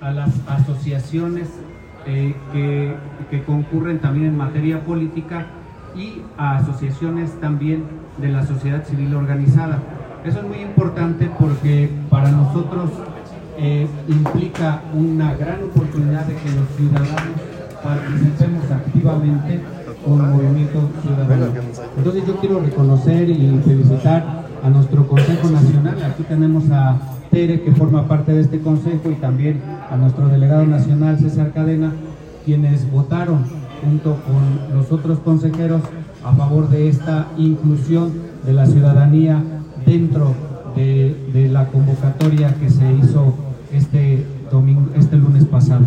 a las asociaciones eh, que, que concurren también en materia política y a asociaciones también de la sociedad civil organizada. Eso es muy importante porque para nosotros eh, implica una gran oportunidad de que los ciudadanos participemos activamente con Movimiento Ciudadano. Entonces yo quiero reconocer y felicitar a nuestro Consejo Nacional. Aquí tenemos a Tere, que forma parte de este consejo, y también a nuestro delegado nacional, César Cadena, quienes votaron junto con los otros consejeros a favor de esta inclusión de la ciudadanía dentro de, de la convocatoria que se hizo este, domingo, este lunes pasado.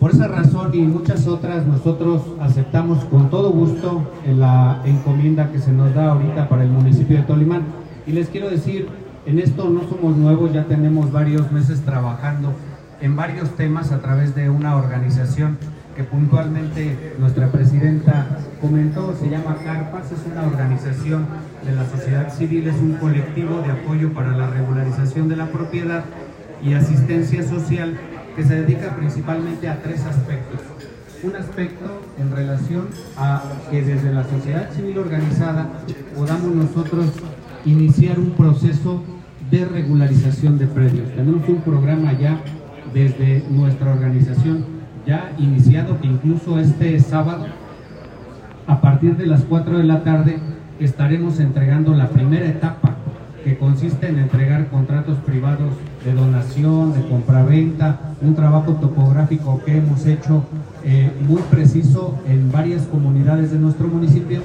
Por esa razón y muchas otras, nosotros aceptamos con todo gusto la encomienda que se nos da ahorita para el municipio de Tolimán. Y les quiero decir, en esto no somos nuevos, ya tenemos varios meses trabajando en varios temas a través de una organización que puntualmente nuestra presidenta comentó, se llama CARPAS, es una organización de la sociedad civil, es un colectivo de apoyo para la regularización de la propiedad y asistencia social que se dedica principalmente a tres aspectos. Un aspecto en relación a que desde la sociedad civil organizada podamos nosotros iniciar un proceso de regularización de predios. Tenemos un programa ya desde nuestra organización ya iniciado que incluso este sábado a partir de las 4 de la tarde estaremos entregando la primera etapa que consiste en entregar contratos privados de donación, de compraventa, un trabajo topográfico que hemos hecho eh, muy preciso en varias comunidades de nuestro municipio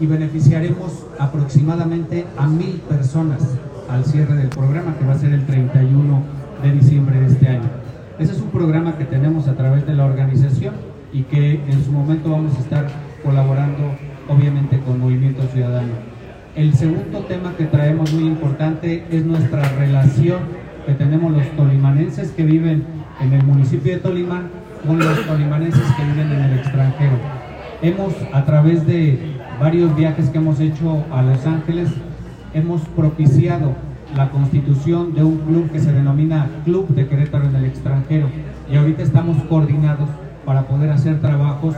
y beneficiaremos aproximadamente a mil personas al cierre del programa que va a ser el 31 de diciembre de este año. Ese es un programa que tenemos a través de la organización y que en su momento vamos a estar colaborando obviamente con Movimiento Ciudadano. El segundo tema que traemos muy importante es nuestra relación que tenemos los tolimanenses que viven en el municipio de Tolimán con los tolimanenses que viven en el extranjero. Hemos, a través de varios viajes que hemos hecho a Los Ángeles, hemos propiciado la constitución de un club que se denomina Club de Querétaro en el extranjero. Y ahorita estamos coordinados para poder hacer trabajos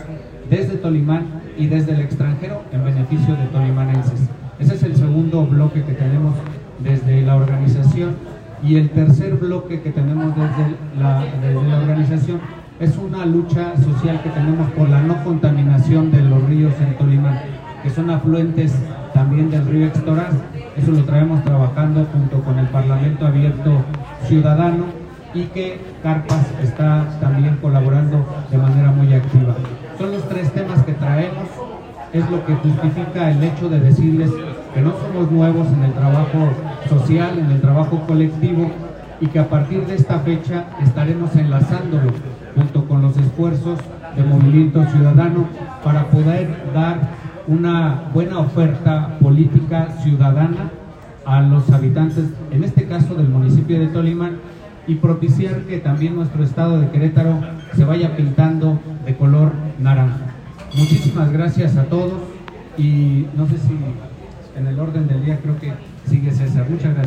desde Tolimán y desde el extranjero en beneficio de tolimanenses. Ese es el segundo bloque que tenemos desde la organización. Y el tercer bloque que tenemos desde la, desde la organización es una lucha social que tenemos por la no contaminación de los ríos en Tolimán, que son afluentes también del río Extoraz. Eso lo traemos trabajando junto con el Parlamento Abierto Ciudadano y que Carpas está también colaborando de manera muy activa. Son los tres temas que traemos, es lo que justifica el hecho de decirles que no somos nuevos en el trabajo social, en el trabajo colectivo y que a partir de esta fecha estaremos enlazándolo junto con los esfuerzos de Movimiento Ciudadano para poder dar una buena oferta política ciudadana a los habitantes, en este caso del municipio de Tolima, y propiciar que también nuestro estado de Querétaro se vaya pintando de color naranja. Muchísimas gracias a todos y no sé si en el orden del día creo que sigue César. Muchas gracias.